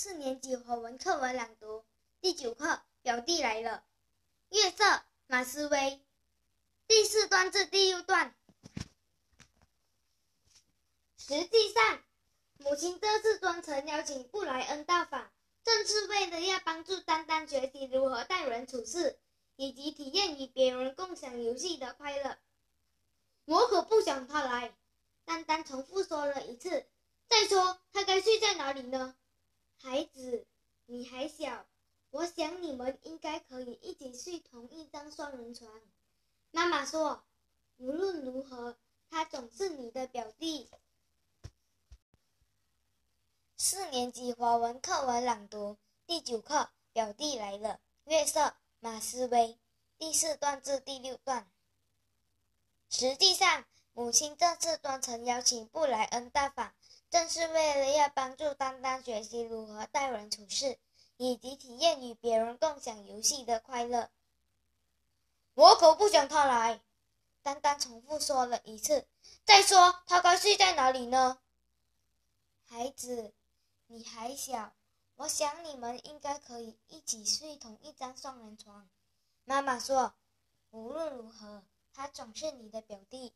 四年级华文课文朗读第九课，表弟来了。月色，马思威。第四段至第六段。实际上，母亲这次专程邀请布莱恩到访，正是为了要帮助丹丹学习如何待人处事，以及体验与别人共享游戏的快乐。我可不想他来，丹丹重复说了一次。再说，他该睡在哪里呢？孩子，你还小，我想你们应该可以一起睡同一张双人床。妈妈说，无论如何，他总是你的表弟。四年级华文课文朗读第九课，表弟来了。月色，马思威。第四段至第六段。实际上，母亲这次专程邀请布莱恩到访。是为了要帮助丹丹学习如何待人处事，以及体验与别人共享游戏的快乐。我可不想他来，丹丹重复说了一次。再说，他该睡在哪里呢？孩子，你还小，我想你们应该可以一起睡同一张双人床。妈妈说，无论如何，他总是你的表弟。